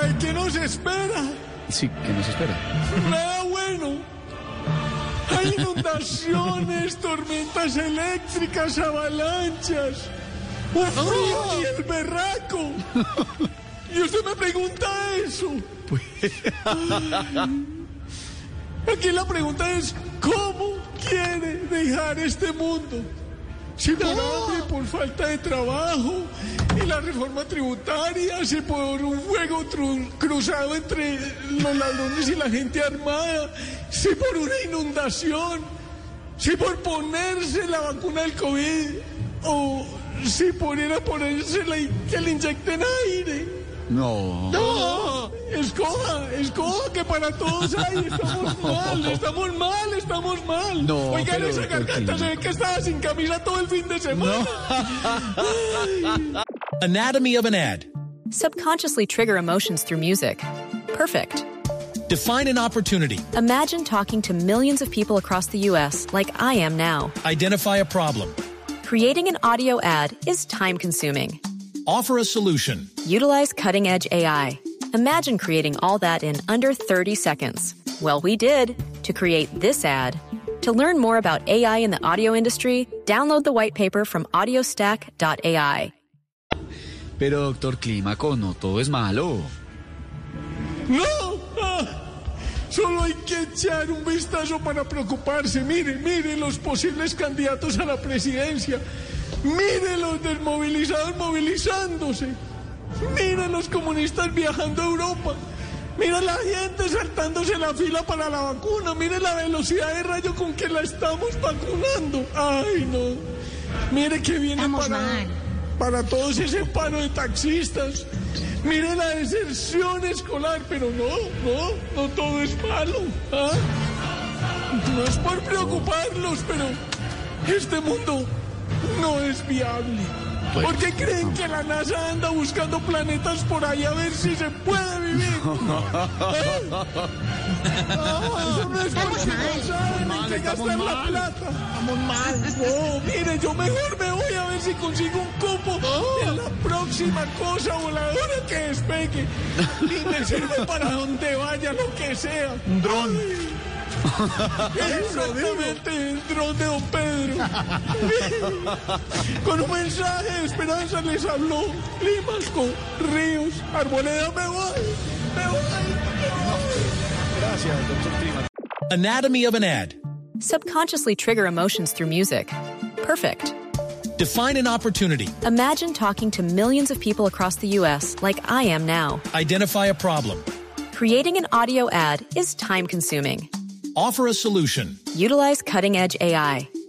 Ay, ¿qué nos espera? Sí, ¿qué nos espera? Nada bueno. Hay inundaciones, tormentas eléctricas, avalanchas, un frío y el berraco. Y usted me pregunta eso. Aquí la pregunta es, ¿cómo quiere dejar este mundo? Si por hambre, por falta de trabajo, y la reforma tributaria, si por un juego tru- cruzado entre los ladrones y la gente armada, si por una inundación, si por ponerse la vacuna del COVID, o si por ir a ponerse la, que le inyecten aire. No. No, escoja, escoja que para todos hay, estamos mal, estamos mal, estamos mal. No, Oigan, pero, esa garganta se ve que estaba sin camisa todo el fin de semana. Anatomy of an ad. Subconsciously trigger emotions through music. Perfect. Define an opportunity. Imagine talking to millions of people across the U.S. like I am now. Identify a problem. Creating an audio ad is time consuming. Offer a solution. Utilize cutting edge AI. Imagine creating all that in under 30 seconds. Well, we did to create this ad. To learn more about AI in the audio industry, download the white paper from audiostack.ai. Pero, doctor Clímaco, no todo es malo. No, ah, solo hay que echar un vistazo para preocuparse. Mire, mire los posibles candidatos a la presidencia. Mire los desmovilizados movilizándose. Mire los comunistas viajando a Europa. Mira la gente saltándose la fila para la vacuna. Mire la velocidad de rayo con que la estamos vacunando. Ay, no. Mire que viene Estamos para, mal. para todos ese paro de taxistas. Mire la deserción escolar, pero no, no, no todo es malo. ¿ah? No es por preocuparlos, pero este mundo no es viable. Pues, ¿Por qué creen que la NASA anda buscando planetas por ahí a ver si se puede vivir? ¿Ah? Eso no es porque no saben en qué gastar la plata. Estamos mal. No, mire, yo mejor me voy a ver si consigo un cupo en la próxima cosa voladora que despegue. Y me sirve para donde vaya, lo que sea. Un dron. Exactamente, el dron de don Pedro. Con un mensaje de esperanza les habló Limasco, Ríos, Arboleda, me voy, me voy. Gracias, doctor Clímaco. Anatomy of an ad. Subconsciously trigger emotions through music. Perfect. Define an opportunity. Imagine talking to millions of people across the U.S. like I am now. Identify a problem. Creating an audio ad is time consuming. Offer a solution. Utilize cutting edge AI.